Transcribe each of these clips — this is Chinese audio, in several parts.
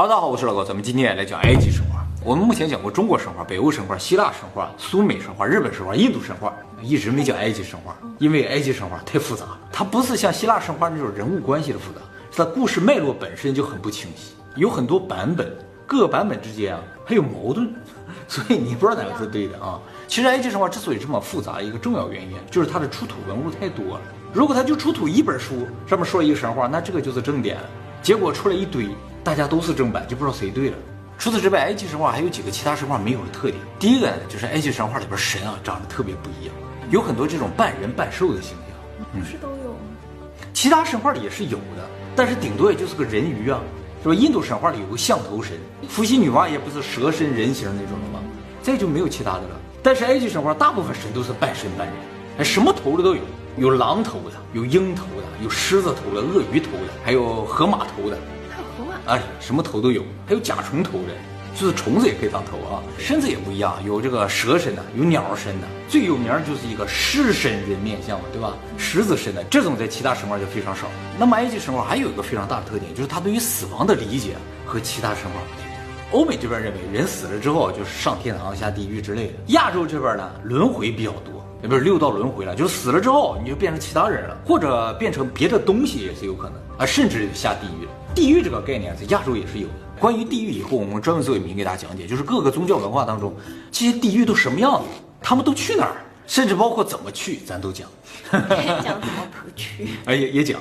哈喽，大家好，我是老高，咱们今天也来讲埃及神话。我们目前讲过中国神话、北欧神话、希腊神话、苏美神话、日本神话、印度神话，一直没讲埃及神话，因为埃及神话太复杂。它不是像希腊神话那种人物关系的复杂，是它故事脉络本身就很不清晰，有很多版本，各个版本之间啊还有矛盾，所以你不知道哪个是对的啊。其实埃及神话之所以这么复杂，一个重要原因就是它的出土文物太多了。如果它就出土一本书，上面说了一个神话，那这个就是正典了。结果出来一堆，大家都是正版，就不知道谁对了。除此之外，埃及神话还有几个其他神话没有的特点。第一个呢，就是埃及神话里边神啊长得特别不一样，有很多这种半人半兽的形象。不是都有吗？其他神话里也是有的，但是顶多也就是个人鱼啊，是吧？印度神话里有个象头神，伏羲女娲也不是蛇身人形那种的吗？再就没有其他的了。但是埃及神话大部分神都是半神半人，哎，什么头的都有，有狼头的，有鹰头的，有狮子头的，鳄鱼头的，还有河马头的，还有河马，哎，什么头都有，还有甲虫头的，就是虫子也可以当头啊。身子也不一样，有这个蛇身的，有鸟身的，最有名儿就是一个狮身人面像嘛，对吧？狮子身的这种在其他神话就非常少。那么埃及神话还有一个非常大的特点，就是它对于死亡的理解和其他神话不太一样。欧美这边认为人死了之后就是上天堂、下地狱之类的，亚洲这边呢轮回比较多，也不是六道轮回了，就是死了之后你就变成其他人了，或者变成别的东西也是有可能啊，甚至下地狱。地狱这个概念在亚洲也是有的。关于地狱，以后我们专门做一名给大家讲解，就是各个宗教文化当中这些地狱都什么样子，他们都去哪儿，甚至包括怎么去，咱都讲。讲怎么不去？哎，也也讲。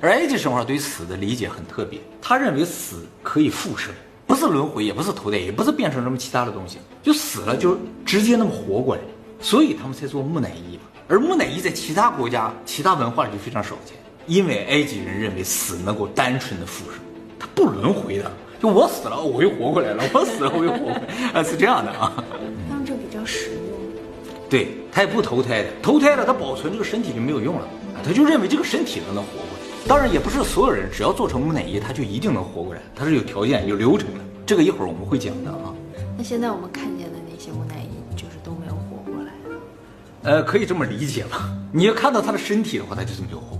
而埃及神话对死的理解很特别，他认为死可以复生，不是轮回，也不是投胎，也不是变成什么其他的东西，就死了就直接那么活过来，所以他们才做木乃伊嘛。而木乃伊在其他国家、其他文化里就非常少见，因为埃及人认为死能够单纯的复生，它不轮回的。就我死了，我又活过来了；我死了，我又活过来，啊，是这样的啊。那这比较实用。对他也不投胎的，投胎了他保存这个身体就没有用了，啊他就认为这个身体能能活过来。当然也不是所有人只要做成木乃伊他就一定能活过来，他是有条件有流程的，这个一会儿我们会讲的啊。那现在我们看见的那些木乃伊，就是都没有活过来。呃，可以这么理解吧？你要看到他的身体的话，他就是没有活过来。哎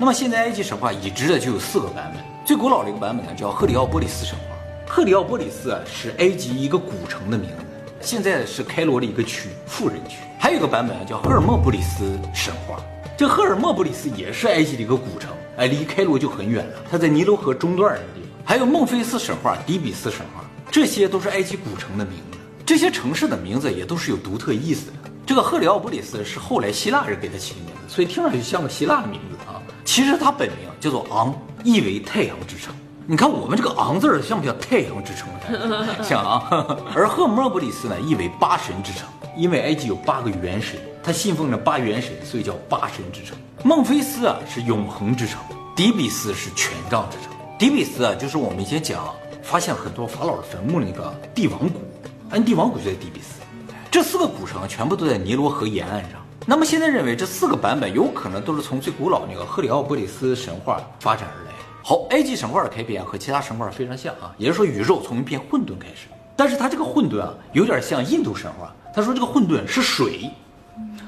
那么现在埃及神话已知的就有四个版本，最古老的一个版本呢叫赫里奥波里斯神话。赫里奥波里斯啊是埃及一个古城的名字，现在是开罗的一个区，富人区。还有一个版本啊叫赫尔墨布里斯神话，这赫尔墨布里斯也是埃及的一个古城，哎，离开罗就很远了，它在尼罗河中段那个地方。还有孟菲斯神话、底比斯神话，这些都是埃及古城的名字。这些城市的名字也都是有独特意思的。这个赫里奥波里斯是后来希腊人给它起的名字，所以听上去像个希腊的名字。其实它本名叫做昂，意为太阳之城。你看我们这个昂字儿像不像太阳之城的？像啊。而赫莫布里斯呢，意为八神之城，因为埃及有八个元神，他信奉着八元神，所以叫八神之城。孟菲斯啊是永恒之城，底比斯是权杖之城。底比斯啊就是我们以前讲发现很多法老的坟墓那个帝王谷，安帝王谷就在底比斯。这四个古城全部都在尼罗河沿岸上。那么现在认为这四个版本有可能都是从最古老那个赫里奥波里斯神话发展而来。好，埃及神话的开篇和其他神话非常像啊，也就是说宇宙从一片混沌开始，但是它这个混沌啊有点像印度神话，他说这个混沌是水，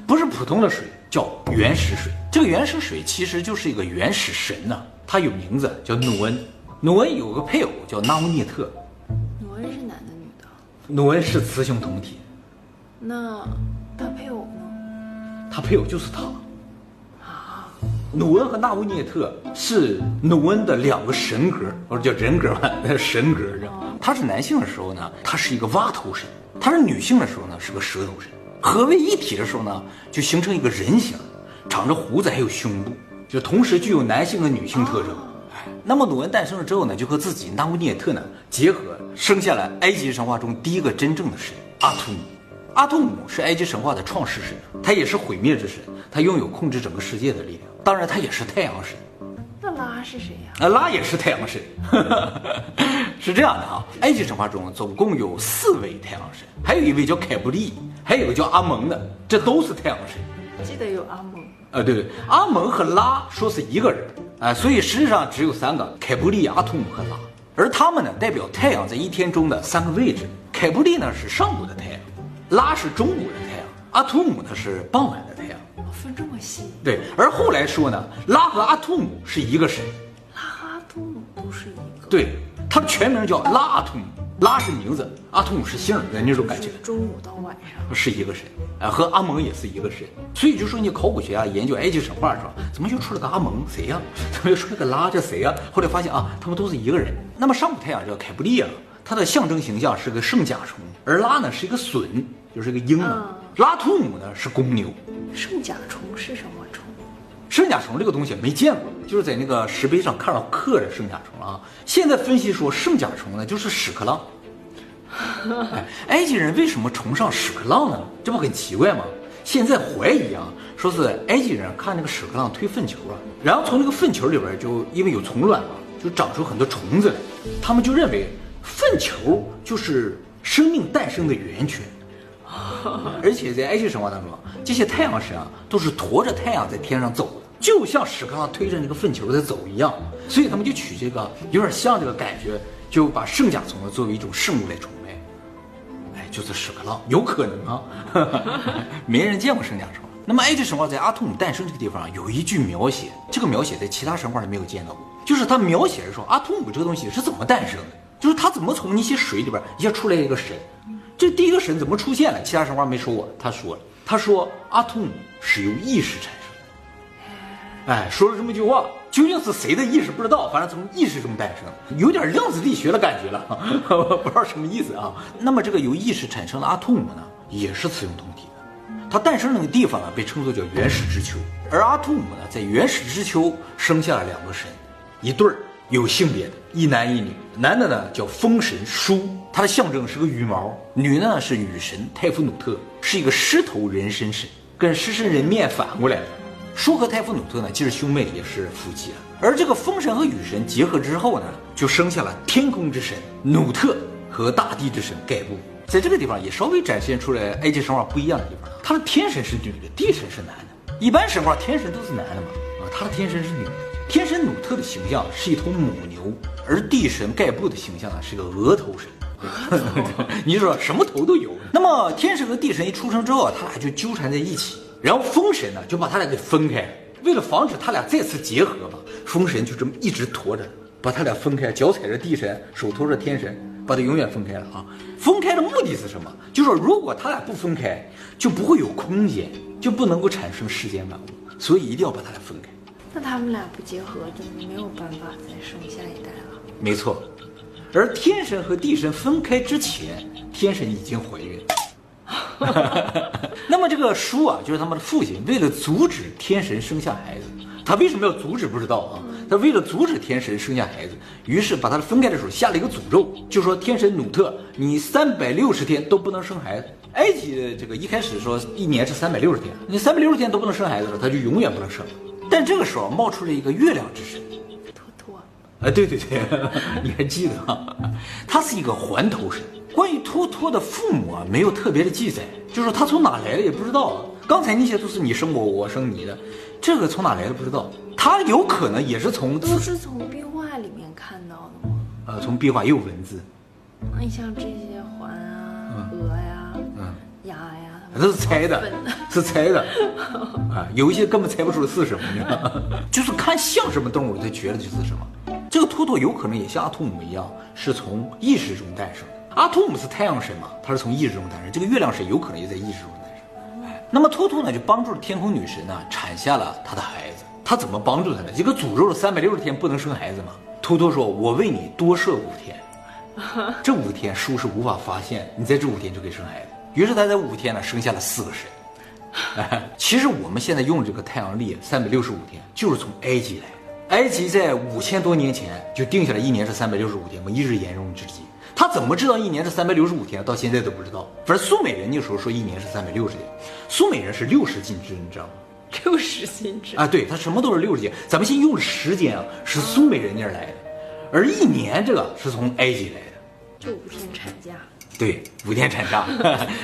不是普通的水，叫原始水。这个原始水其实就是一个原始神呐、他有名字叫努恩，努恩有个配偶叫纳乌涅特，努恩是男的女的？努恩是雌雄同体，那他配偶呢？他配偶就是他。啊努恩和纳乌涅特是努恩的两个神格，或者叫人格吧，神格。他是男性的时候呢，他是一个蛙头神；他是女性的时候呢，是个蛇头神。合为一体的时候呢，就形成一个人形，长着胡子，还有胸部，就同时具有男性和女性特征。那么努恩诞生了之后呢，就和自己纳乌涅特呢结合，生下了埃及神话中第一个真正的神阿图姆。阿图姆是埃及神话的创世神，他也是毁灭之神，他拥有控制整个世界的力量。当然，他也是太阳神。那拉是谁呀、啊，拉也是太阳神，是这样的啊。埃及神话中总共有四位太阳神，还有一位叫凯布利，还有一个叫阿蒙的，这都是太阳神。记得有阿蒙，啊，对对，阿蒙和拉说是一个人，啊，所以实际上只有三个：凯布利、阿图姆和拉。而他们呢，代表太阳在一天中的三个位置。凯布利呢是上午的太阳，拉是中午的太阳，阿图姆呢是傍晚的太阳。哦分这么细。对，而后来说呢，拉和阿图姆是一个神。拉和阿图姆都是一个。对，他的全名叫拉阿图姆，拉是名字，阿图姆是姓的那种感觉。中午到晚上是一个神，啊，和阿蒙也是一个神，所以就说你考古学家研究埃及神话的时候，怎么就出了个阿蒙？谁呀？怎么又出了个拉？这谁呀？后来发现啊，他们都是一个人。那么上古太阳叫凯布利亚，它的象征形象是个圣甲虫，而拉呢是一个隼，就是一个鹰啊。拉图姆呢是公牛。圣甲虫是什么虫？圣甲虫这个东西没见过，就是在那个石碑上看到刻着圣甲虫啊。现在分析说圣甲虫呢就是屎壳郎。哎，埃及人为什么崇尚屎壳郎呢？这不很奇怪吗？现在怀疑啊，说是埃及人看那个屎壳郎推粪球啊，然后从那个粪球里边就因为有虫卵嘛，就长出很多虫子来，他们就认为粪球就是生命诞生的源泉。而且在埃及神话当中，这些太阳神啊都是驮着太阳在天上走的，就像屎壳郎推着那个粪球在走一样，所以他们就取这个有点像这个感觉，就把圣甲虫作为一种圣物来崇拜。哎，就是屎壳郎，有可能啊，没人见过圣甲虫。那么埃及神话在阿图姆诞生这个地方有一句描写，这个描写在其他神话里没有见到过，就是他描写着说阿图姆这个东西是怎么诞生的，就是他怎么从那些水里边一下出来一个神。这第一个神怎么出现了？其他神话没说过。他说了，他说阿图姆是由意识产生的。哎，说了这么一句话，究竟是谁的意识不知道，反正从意识中诞生，有点量子力学的感觉了，不知道什么意思啊。那么这个由意识产生的阿图姆呢，也是雌雄同体的。它诞生那个地方呢，被称作叫原始之丘，而阿图姆呢，在原始之丘生下了两个神，一对儿。有性别的，一男一女。男的呢叫风神舒，它的象征是个羽毛；女的呢是雨神泰夫努特，是一个狮头人身神，跟狮身人面反过来的。舒和泰夫努特呢既是兄妹，也是夫妻了。而这个风神和雨神结合之后呢，就生下了天空之神努特和大地之神盖布。在这个地方也稍微展现出来埃及神话不一样的地方，他的天神是女的，地神是男的。一般神话天神都是男的嘛，他的天神是女。天神努特的形象是一头母牛，而地神盖布的形象呢是个额头神。你说什么头都有。那么天神和地神一出生之后，他俩就纠缠在一起，然后风神呢就把他俩给分开。为了防止他俩再次结合吧，风神就这么一直驮着，把他俩分开，脚踩着地神，手托着天神，把他永远分开了啊。分开的目的是什么？就是说如果他俩不分开，就不会有空间，就不能够产生世间万物，所以一定要把他俩分开。那他们俩不结合，就没有办法再生下一代了。没错，而天神和地神分开之前，天神已经怀孕。那么这个叔啊，就是他们的父亲，为了阻止天神生下孩子，他为什么要阻止？不知道啊。他为了阻止天神生下孩子，于是把他分开的时候下了一个诅咒，就说天神努特，你三百六十天都不能生孩子。埃及的这个一开始说一年是三百六十天，你三百六十天都不能生孩子了，他就永远不能生。但这个时候冒出了一个月亮之神，托托。哎，对对对，你还记得啊？他是一个环头神。关于托托的父母啊，没有特别的记载，就是他从哪来的也不知道。刚才那些都是你生我，我生你的，这个从哪来的不知道。他有可能也是从都是从壁画里面看到的吗？呃，从壁画也有文字。你像这些环啊，鹅呀，嗯，鸭呀。都是猜的，是猜的啊！有一些根本猜不出是什么，就是看像什么动物，他觉得就是什么。这个秃头有可能也像阿图姆一样，是从意识中诞生的。阿图姆是太阳神嘛，他是从意识中诞生。这个月亮神有可能也在意识中诞生。哎，那么秃头呢，就帮助了天空女神呢，产下了她的孩子。他怎么帮助她呢？这个诅咒了三百六十天不能生孩子嘛。秃头说：“我为你多设五天，这五天书是无法发现，你在这五天就可以生孩子。”于是他在五天呢生下了四个神。其实我们现在用这个太阳历三百六十五天，就是从埃及来的。埃及在五千多年前就定下来一年是三百六十五天嘛，一直沿用至今。他怎么知道一年是三百六十五天？到现在都不知道。反正苏美人那时候说一年是三百六十天，苏美人是六十进制，你知道吗？六十进制啊，对他什么都是六十进。咱们现在用的时间啊，是苏美人那儿来的，而一年这个是从埃及来的，就五天产假。对，五天产假，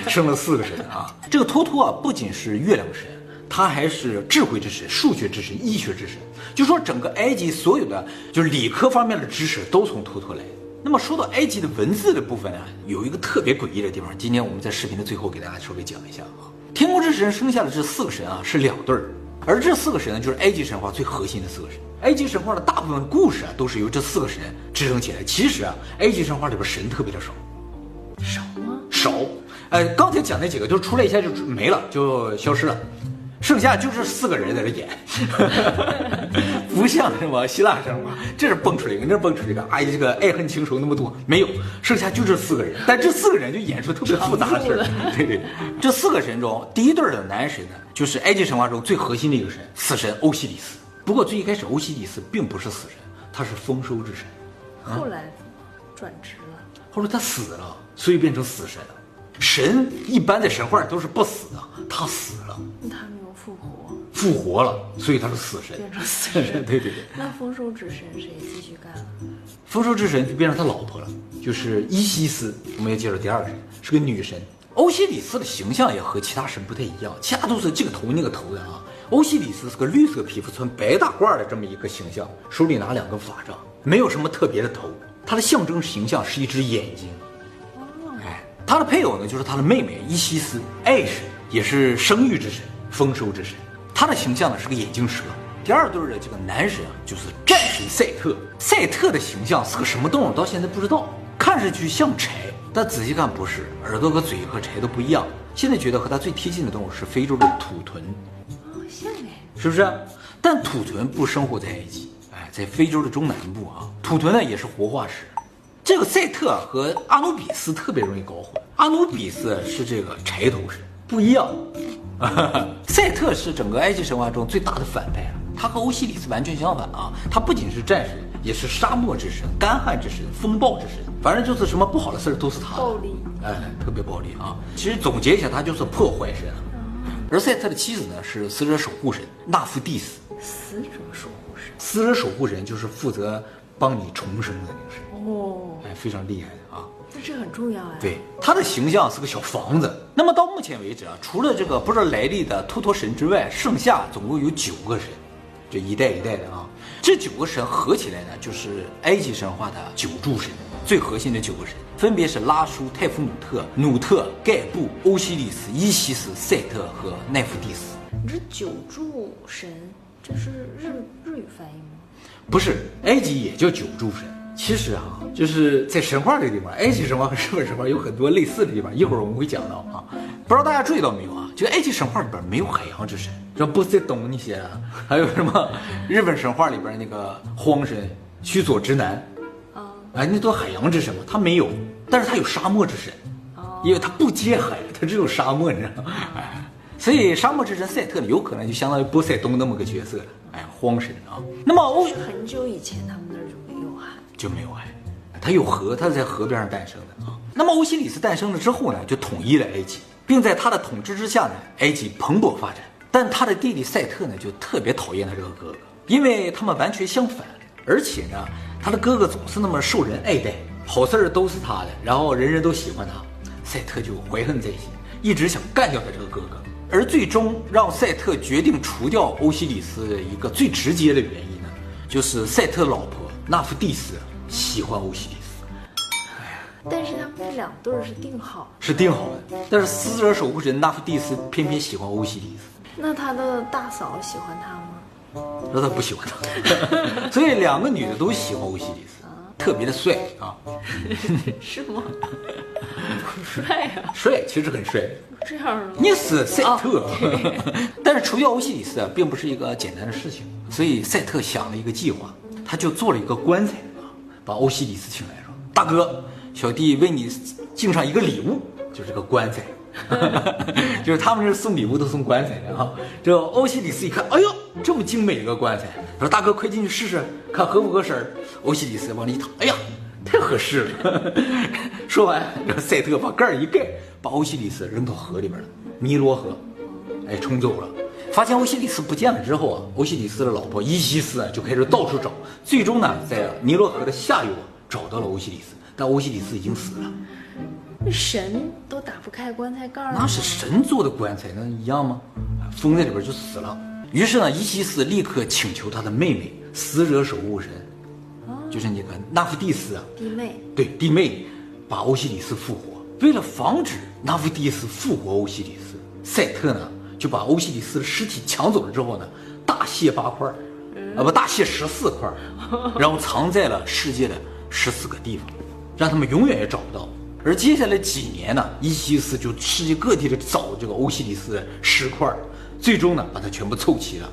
生了四个神啊！这个托托啊，不仅是月亮神，他还是智慧之神、数学之神、医学之神。就说整个埃及所有的就是理科方面的知识都从托托来。那么说到埃及的文字的部分呢，有一个特别诡异的地方，今天我们在视频的最后给大家稍微讲一下啊。天空之神生下的这四个神啊，是两对儿，而这四个神呢，就是埃及神话最核心的四个神。埃及神话的大部分故事啊，都是由这四个神支撑起来。其实啊，埃及神话里边神特别的少，少吗？少。呃，刚才讲那几个，就出来一下就没了，就消失了。剩下就这四个人在这演，不像什么希腊神话，这是蹦出来一个，那蹦出来一个，哎呀，这个爱恨情仇那么多，没有，剩下就这四个人，但这四个人就演出特别复杂的事儿。对对，这四个神中，第一对的男神呢，就是埃及神话中最核心的一个神，死神欧西里斯。不过最一开始，欧西里斯并不是死神，他是丰收之神。后来转职了？后来他死了，所以变成死神了。神一般在神话里都是不死的，他死了。他没有复活？复活了，所以他是死神。变成死神。对对对。那丰收之神谁继续干了？丰收之神就变成他老婆了，就是伊西斯。我们要介绍第二个人，是个女神。欧西里斯的形象也和其他神不太一样，其他都是这个头那个头的啊。欧西里斯是个绿色皮肤、穿白大褂的这么一个形象，手里拿两个法杖，没有什么特别的头。他的象征形象是一只眼睛。哎，他的配偶呢，就是他的妹妹伊西斯，爱神，也是生育之神、丰收之神。他的形象呢是个眼镜蛇。第二对的这个男神啊，就是战神赛特。赛特的形象是个什么动物？到现在不知道，看上去像柴，但仔细看不是，耳朵和嘴和柴都不一样。现在觉得和他最贴近的动物是非洲的土豚。像哎，是不是？但土豚不生活在埃及，哎，在非洲的中南部啊。土豚呢也是活化石。这个赛特和阿努比斯特别容易搞混。阿努比斯是这个柴头神，不一样。赛特是整个埃及神话中最大的反派啊，他和欧西里斯完全相反啊。他不仅是战神，也是沙漠之神、干旱之神、风暴之神，反正就是什么不好的事儿都是他。暴力，哎，特别暴力啊。其实总结一下，他就是破坏神。而赛特的妻子呢是死者守护神纳夫蒂斯。死者守护神，死者守护神就是负责帮你重生的那个神，哦，哎，非常厉害的啊。那这很重要啊。对，他的形象是个小房子。那么到目前为止啊，除了这个不知道来历的托托神之外，剩下总共有九个神，这一代一代的啊。这九个神合起来呢，就是埃及神话的九柱神，最核心的九个神，分别是拉舒、泰夫努特、努特、盖布、欧西里斯、伊西斯、赛特和奈芙蒂斯。你这九柱神，这是日日语翻译吗？不是，埃及也叫九柱神。其实啊，就是在神话这个地方，埃及神话和日本神话有很多类似的地方，一会儿我们会讲到啊。不知道大家注意到没有啊？就埃及神话里边没有海洋之神，这波塞冬那些啊，还有什么 日本神话里边那个荒神须佐之男，啊，哎，那都海洋之神嘛，他没有，但是他有沙漠之神，哦因为他不接海，他只有沙漠，你知道吗？哎，所以沙漠之神赛特呢，有可能就相当于波塞冬那么个角色，哎，荒神啊。那么欧很久以前他们那儿就没有海。就没有爱，它有河，它是在河边上诞生的啊。那么欧西里斯诞生了之后呢，就统一了埃及，并在他的统治之下呢，埃及蓬勃发展。但他的弟弟赛特呢，就特别讨厌他这个哥哥，因为他们完全相反，而且呢，他的哥哥总是那么受人爱戴，好事儿都是他的，然后人人都喜欢他，赛特就怀恨在心，一直想干掉他这个哥哥。而最终让赛特决定除掉欧西里斯的一个最直接的原因呢，就是赛特老婆纳夫蒂斯喜欢欧西里斯，但是他们这两对儿是定好的，是定好的。但是死者守护神纳夫蒂斯偏偏喜欢欧西里斯，那他的大嫂喜欢他吗？那他不喜欢他，所以两个女的都喜欢欧西里斯，特别的帅啊，是吗？不帅啊，帅，其实很帅。这样的吗？你死赛特，但是除掉欧西里斯啊，并不是一个简单的事情，所以赛特想了一个计划，他就做了一个棺材。啊，把欧西里斯请来说：“大哥，小弟为你敬上一个礼物，就是个棺材。”就是他们这送礼物都送棺材的啊。这欧西里斯一看，哎呦，这么精美的一个棺材，说：“大哥，快进去试试，看合不合身儿。”欧西里斯往里一躺，哎呀，太合适了。说完，然后赛特把盖儿一盖，把欧西里斯扔到河里边了，尼罗河，哎，冲走了。发现欧西里斯不见了之后啊，欧西里斯的老婆伊西斯啊就开始到处找，最终呢，在尼罗河的下游啊找到了欧西里斯，但欧西里斯已经死了。神都打不开棺材盖儿那是神做的棺材，那一样吗？封在里边就死了。于是呢，伊西斯立刻请求他的妹妹死者守护神，就是那个纳夫蒂斯啊，弟妹，对弟妹，把欧西里斯复活。为了防止纳夫蒂斯复活欧西里斯，赛特呢就把欧西里斯的尸体抢走了之后呢，大卸八块，啊不，大卸十四块，然后藏在了世界的十四个地方，让他们永远也找不到。而接下来几年呢，伊西斯就世界各地的找这个欧西里斯的尸块，最终呢把它全部凑齐了，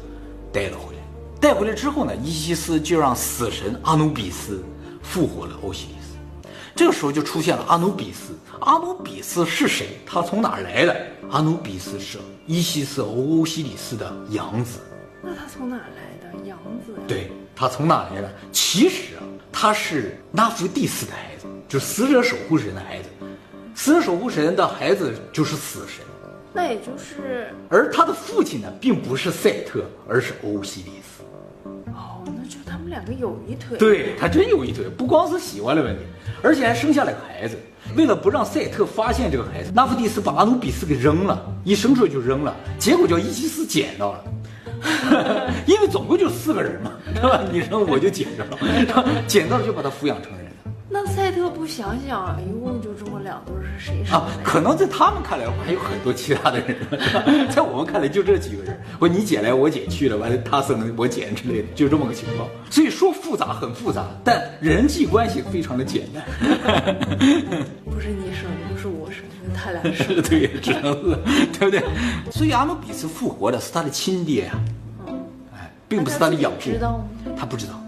带了回来。带回来之后呢，伊西斯就让死神阿努比斯复活了欧西里斯。这个时候就出现了阿努比斯。阿努比斯是谁？他从哪儿来的？阿努比斯是伊西斯欧西里斯的养子。那他从哪儿来的？养子？对，他从哪来的？其实啊，他是拉夫蒂斯的孩子。就死者守护神的孩子，死者守护神的孩子就是死神，那也就是，而他的父亲呢，并不是赛特，而是欧西里斯。哦，那就他们两个有一腿。对他真有一腿，不光是喜欢的问题，而且还生下了个孩子。为了不让赛特发现这个孩子，拉夫蒂斯把阿努比斯给扔了，一生出来就扔了，结果叫伊西斯捡到了，因为总共就四个人嘛，对吧？你扔我就捡着了，捡到了就把他抚养成人。那赛特不想想，一共就这么两对，是谁生的？啊，可能在他们看来我，还有很多其他的人，在我们看来就这几个人。我你姐来，我姐去了，完了他生我姐之类的，就这么个情况。所以说复杂很复杂，但人际关系非常的简单。不是你生的，不是我生的，他俩生的，对，只能是，对不对？所以阿努比斯复活的是他的亲爹呀，哎，并不是他的养父。知道吗？他不知道。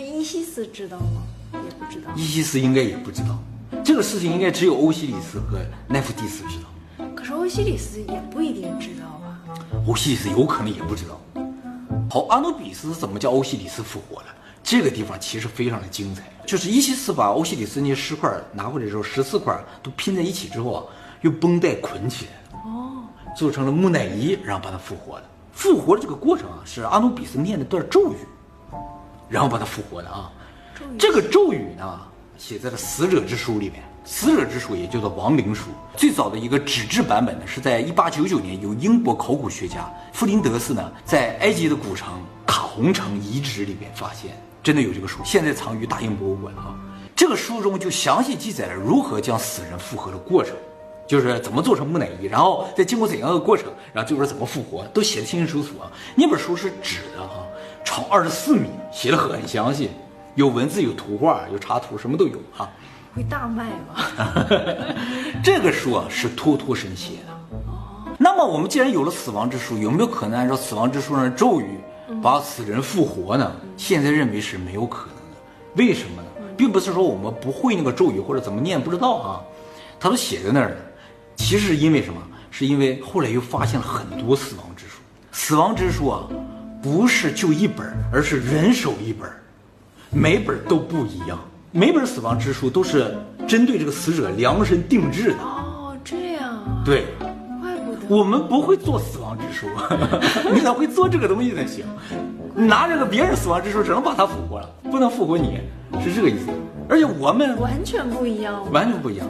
那伊西斯知道吗？也不知道。伊西斯应该也不知道，这个事情应该只有欧西里斯和奈芙蒂斯知道。可是欧西里斯也不一定知道啊？欧西里斯有可能也不知道。好，阿努比斯怎么叫欧西里斯复活了？这个地方其实非常的精彩，就是伊西斯把欧西里斯那些尸块拿回来之后，十四块都拼在一起之后啊，用绷带捆起来，哦，做成了木乃伊，然后把它复活了。复活的这个过程啊，是阿努比斯念了段咒语。然后把他复活的啊，这个咒语呢，写在了死者之书里面。死者之书也叫做亡灵书。最早的一个纸质版本呢，是在一八九九年由英国考古学家弗林德斯呢，在埃及的古城卡洪城遗址里面发现，真的有这个书，现在藏于大英博物馆啊。这个书中就详细记载了如何将死人复活的过程，就是怎么做成木乃伊，然后再经过怎样的过程，然后最后怎么复活，都写的清清楚楚啊。那本书是纸的哈。长二十四米，写的很详细，有文字，有图画，有插图，什么都有哈。会大卖吗？这个书啊是托托神写的。哦。那么我们既然有了死亡之书，有没有可能按照死亡之书上的咒语把死人复活呢？现在认为是没有可能的。为什么呢？并不是说我们不会那个咒语或者怎么念不知道啊，它都写在那儿了。其实是因为什么？是因为后来又发现了很多死亡之书。死亡之书啊。不是就一本，而是人手一本，每本都不一样。每本死亡之书都是针对这个死者量身定制的。哦，这样啊。对，怪不得我们不会做死亡之书，你咋会做这个东西才行？拿这个别人死亡之书，只能把他复活了，不能复活你，是这个意思。而且我们完全不一样，完全不一样，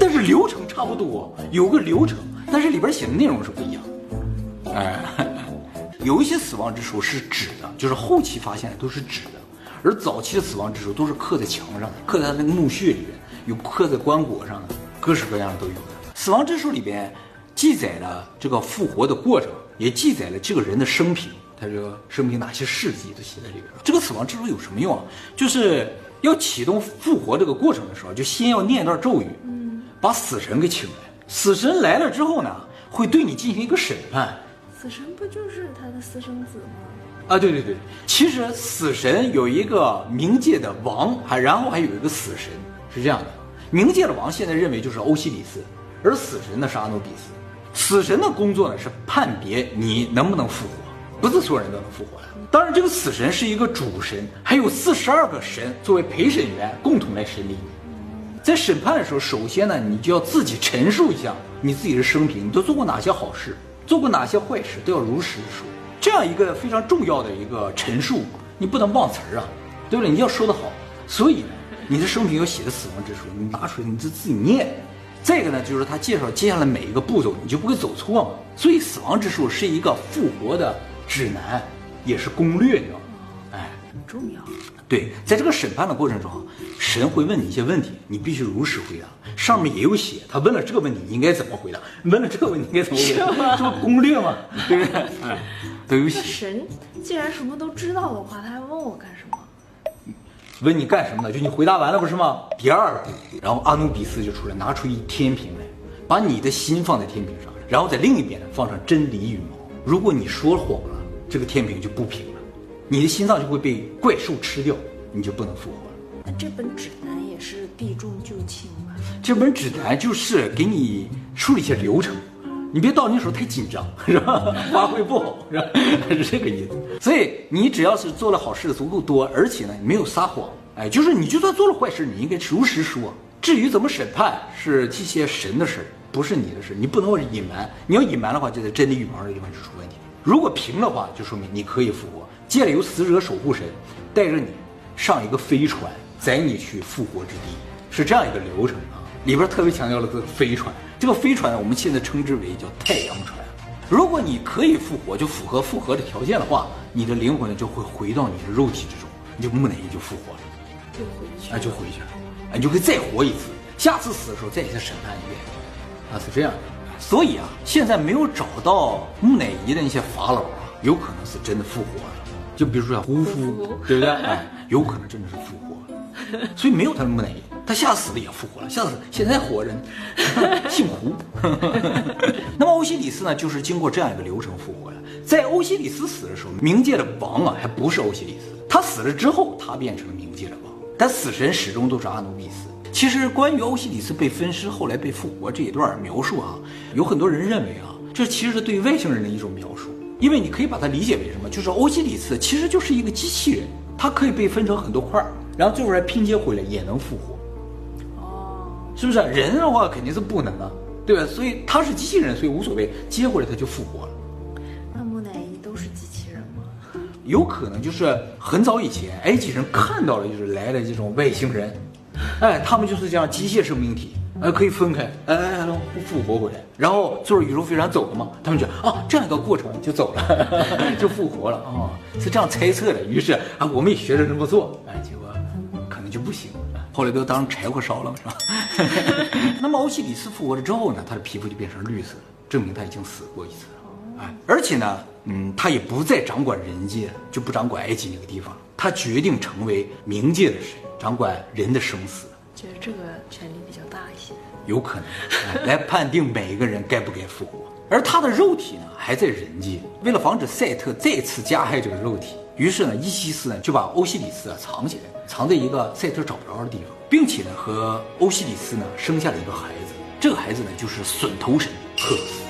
但是流程差不多，有个流程，但是里边写的内容是不一样。哎。有一些死亡之书是纸的，就是后期发现的都是纸的，而早期的死亡之书都是刻在墙上的，刻在那个墓穴里边，有刻在棺椁上的，各式各样的都有的。死亡之书里边记载了这个复活的过程，也记载了这个人的生平，他这个生平哪些事迹都写在里边。这个死亡之书有什么用啊？就是要启动复活这个过程的时候，就先要念一段咒语，嗯，把死神给请来。死神来了之后呢，会对你进行一个审判。死神不就是他的私生子吗？啊，对对对，其实死神有一个冥界的王，还然后还有一个死神，是这样的。冥界的王现在认为就是欧西里斯，而死神呢是阿努比斯。死神的工作呢是判别你能不能复活，不是所有人都能复活的。当然，这个死神是一个主神，还有四十二个神作为陪审员共同来审理你。在审判的时候，首先呢，你就要自己陈述一下你自己的生平，你都做过哪些好事。做过哪些坏事都要如实说，这样一个非常重要的一个陈述，你不能忘词儿啊，对不对？你要说得好，所以你的生平要写的死亡之书，你拿出来你就自己念。再一个呢，就是他介绍接下来每一个步骤，你就不会走错嘛。所以死亡之书是一个复活的指南，也是攻略，你知道？很重要。对，在这个审判的过程中，神会问你一些问题，你必须如实回答。上面也有写，他问了这个问题，你应该怎么回答？问了这个问题，应该怎么回答？这不攻略吗？对不对？哎，都有写。神既然什么都知道的话，他还问我干什么？问你干什么呢？就你回答完了不是吗？第二步，然后阿努比斯就出来，拿出一天平来，把你的心放在天平上，然后在另一边放上真理羽毛。如果你说谎了，这个天平就不平了，你的心脏就会被怪兽吃掉，你就不能复活了。那这本指南也是避重就轻吧？这本指南就是给你梳理一些流程，你别到那时候太紧张，是吧？发挥不好，是吧？是这个意思。所以你只要是做了好事足够多，而且呢你没有撒谎，哎，就是你就算做了坏事，你应该如实说。至于怎么审判，是这些神的事，不是你的事，你不能隐瞒。你要隐瞒的话，就在真理羽毛的地方就出问题。如果平的话，就说明你可以复活。接着由死者守护神带着你上一个飞船，载你去复活之地，是这样一个流程啊。里边特别强调了这个飞船，这个飞船，我们现在称之为叫太阳船。如果你可以复活，就符合复活的条件的话，你的灵魂就会回到你的肉体之中，你就木乃伊就复活了，就回去，哎，就回去了，哎，你就会再活一次，下次死的时候再给他审判一遍，啊，是这样的。所以啊，现在没有找到木乃伊的那些法老啊，有可能是真的复活了，就比如说像胡夫，对不对？哎，有可能真的是复活了，所以没有他的木乃伊，他吓死了也复活了，吓死现在活人，姓胡。那么欧西里斯呢，就是经过这样一个流程复活的。在欧西里斯死的时候，冥界的王啊，还不是欧西里斯，他死了之后，他变成了冥界的王，但死神始终都是阿努比斯。其实关于欧西里斯被分尸后来被复活这一段描述啊，有很多人认为啊，这其实是对外星人的一种描述，因为你可以把它理解为什么，就是欧西里斯其实就是一个机器人，它可以被分成很多块儿，然后最后再拼接回来也能复活。哦，是不是人的话肯定是不能啊，对吧？所以他是机器人，所以无所谓，接回来他就复活了。那木乃伊都是机器人吗？有可能就是很早以前埃及人看到了就是来了这种外星人，哎，他们就是这样机械生命体，哎，可以分开，哎哎，哎复活回来，然后坐着宇宙飞船走了嘛，他们觉得啊这样一个过程就走了，就复活了啊，是这样猜测的。于是啊，我们也学着这么做，哎，结果可能就不行。后来都当柴火烧了，是吧？那么欧西里斯复活了之后呢，他的皮肤就变成绿色了，证明他已经死过一次了。哎，而且呢，嗯，他也不再掌管人界，就不掌管埃及那个地方，他决定成为冥界的神，掌管人的生死，觉得这个权力比较大。有可能、哎来判定每一个人该不该复活。而他的肉体呢，还在人界。为了防止赛特再次加害这个肉体，于是呢，伊西斯呢就把欧西里斯啊藏起来，藏在一个赛特找不着的地方，并且呢和欧西里斯呢生下了一个孩子。这个孩子呢就是隼头神赫鲁斯。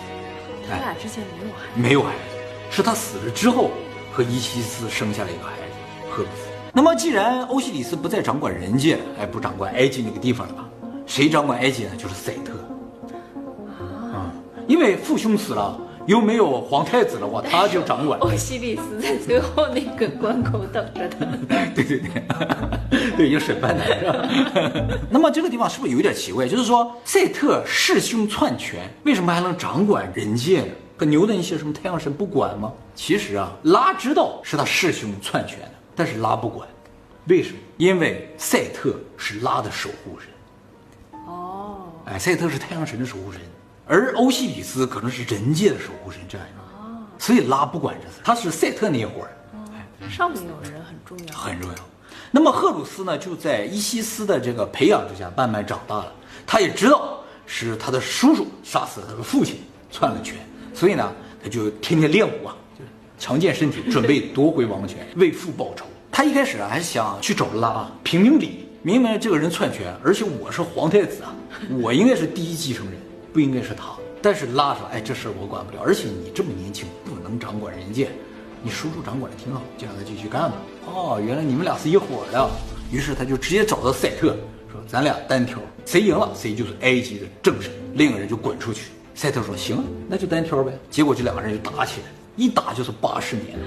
他俩之间没有孩子，没有孩子，是他死了之后和伊西斯生下了一个孩子赫鲁斯。那么既然欧西里斯不再掌管人界了，哎，不掌管埃及那个地方了吧？谁掌管埃及呢？就是赛特。啊，因为父兄死了，又没有皇太子的话，他就掌管。欧西里斯在最后那个关口等着他。对 对对，对，有审判的是吧？那么这个地方是不是有点奇怪？就是说，赛特弑兄篡权，为什么还能掌管人界呢？很牛的一些什么太阳神不管吗？其实啊，拉知道是他弑兄篡权的，但是拉不管，为什么？因为赛特是拉的守护神。哦，哎，赛特是太阳神的守护神，而欧西里斯可能是人界的守护神，这样一个，所以拉不管这事，他是赛特那一伙儿。上面有人很重要。很重要。那么赫鲁斯呢，就在伊西斯的这个培养之下，慢慢长大了。他也知道是他的叔叔杀死了他的父亲，篡了权，所以呢，他就天天练武啊，就是强健身体，准备 夺回王权，为父报仇。他一开始啊，还想去找拉评评理，明明这个人篡权，而且我是皇太子啊，我应该是第一继承人，不应该是他。但是拉说，哎，这事儿我管不了，而且你这么年轻，不能掌管人界。你叔叔掌管的挺好，就让他继续干吧。哦，原来你们俩是一伙的。于是他就直接找到赛特，说：“咱俩单挑，谁赢了谁就是埃及的正神，另一个人就滚出去。”赛特说：“行，那就单挑呗。”结果这两个人就打起来，一打就是八十年。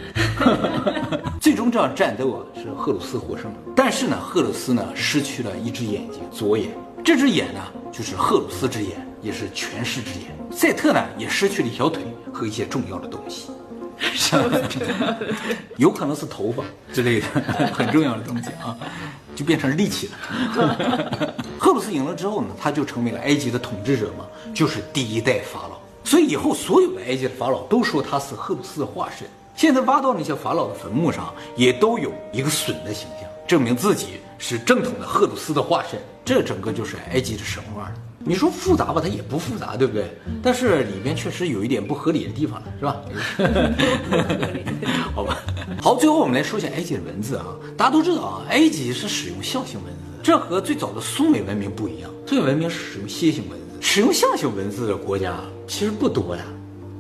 最终这场战斗啊，是赫鲁斯获胜了。但是呢，赫鲁斯呢失去了一只眼睛，左眼。这只眼呢，就是赫鲁斯之眼，也是权势之眼。赛特呢，也失去了一条腿和一些重要的东西。有可能是头发之类的很重要的东西啊，就就变成力气了。赫鲁斯赢了之后呢，他就成为了埃及的统治者嘛，就是第一代法老。所以以后所有的埃及的法老都说他是赫鲁斯的化身。现在挖到那些法老的坟墓上，也都有一个隼的形象，证明自己是正统的赫鲁斯的化身。这整个就是埃及的神话。你说复杂吧，它也不复杂，对不对？但是里边确实有一点不合理的地方了，是吧？好吧。好，最后我们来说一下埃及的文字啊。大家都知道啊，埃及是使用象形文字，这和最早的苏美文明不一样。苏美文明是使用楔形文字，使用象形文字的国家其实不多呀。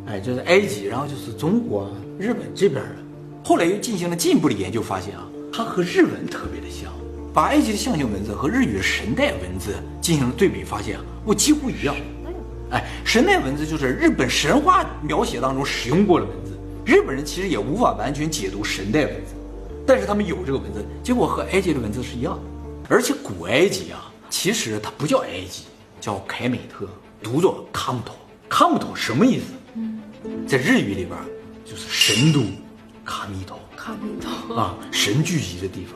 哎，就是埃及，然后就是中国、日本这边的。后来又进行了进一步的研究，发现啊，它和日文特别的像。把埃及的象形文字和日语的神代文字进行了对比，发现啊，我几乎一样。哎，神代文字就是日本神话描写当中使用过的文字，日本人其实也无法完全解读神代文字，但是他们有这个文字，结果和埃及的文字是一样的。而且古埃及啊，其实它不叫埃及，叫凯美特，读作卡姆托。卡姆托什么意思？在日语里边就是神都，卡米托。卡米托啊，神聚集的地方。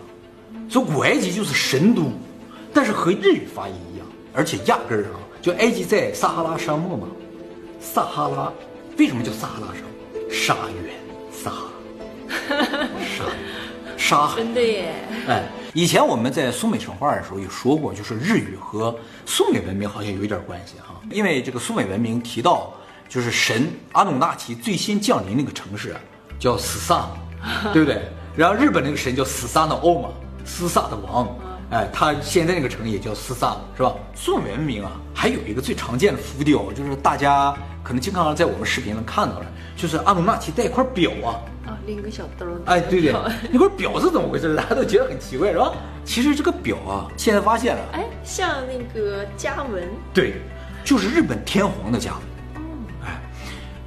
所以古埃及就是神都，但是和日语发音一样，而且压根儿啊，就埃及在撒哈拉沙漠嘛，撒哈拉为什么叫撒哈拉沙漠？沙原，撒哈拉，沙沙海。真的耶！哎，以前我们在苏美神话的时候也说过，就是日语和苏美文明好像有一点关系哈，因为这个苏美文明提到，就是神阿努纳奇最先降临那个城市叫死萨，对不对？然后日本那个神叫死萨的欧嘛。斯萨的王，哎，他现在那个城也叫斯萨，是吧？宋文明啊，还有一个最常见的浮雕，就是大家可能经常在我们视频能看到的，就是阿努纳奇带一块表啊，啊，拎个小兜儿，哎，对对，那块表是怎么回事？大家都觉得很奇怪，是吧？其实这个表啊，现在发现了，哎，像那个家纹，对，就是日本天皇的家纹。哎，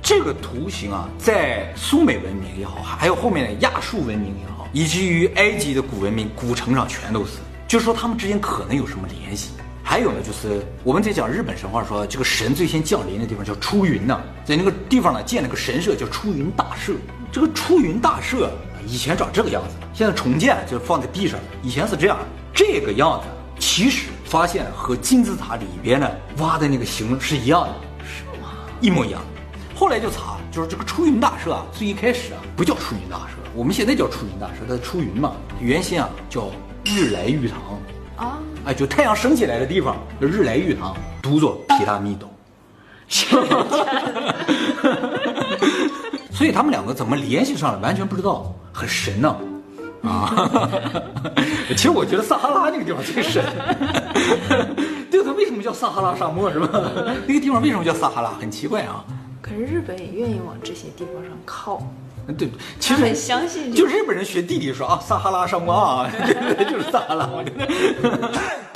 这个图形啊，在苏美文明也好，还有后面的亚述文明也好。以至于埃及的古文明、古城上全都是，就是说他们之间可能有什么联系。还有呢，就是我们在讲日本神话，说这个神最先降临的地方叫出云呢，在那个地方呢建了个神社叫出云大社。这个出云大社以前长这个样子，现在重建就放在地上。以前是这样，这个样子，其实发现和金字塔里边呢挖的那个形是一样的，是吗？一模一样。后来就查，就是这个出云大社啊，最一开始啊不叫出云大社。我们现在叫出云大社，它出云嘛，原先啊叫日来玉堂啊，哎，就太阳升起来的地方，叫日来玉堂，读作皮拉密斗。所以他们两个怎么联系上了，完全不知道，很神呢。啊，其实我觉得撒哈拉那个地方最神。对，它为什么叫撒哈拉沙漠是吧？那个地方为什么叫撒哈拉？很奇怪啊。可是日本也愿意往这些地方上靠。对，其实很相信。就日本人学地理说啊，撒哈拉沙漠啊，对对，就是撒哈拉。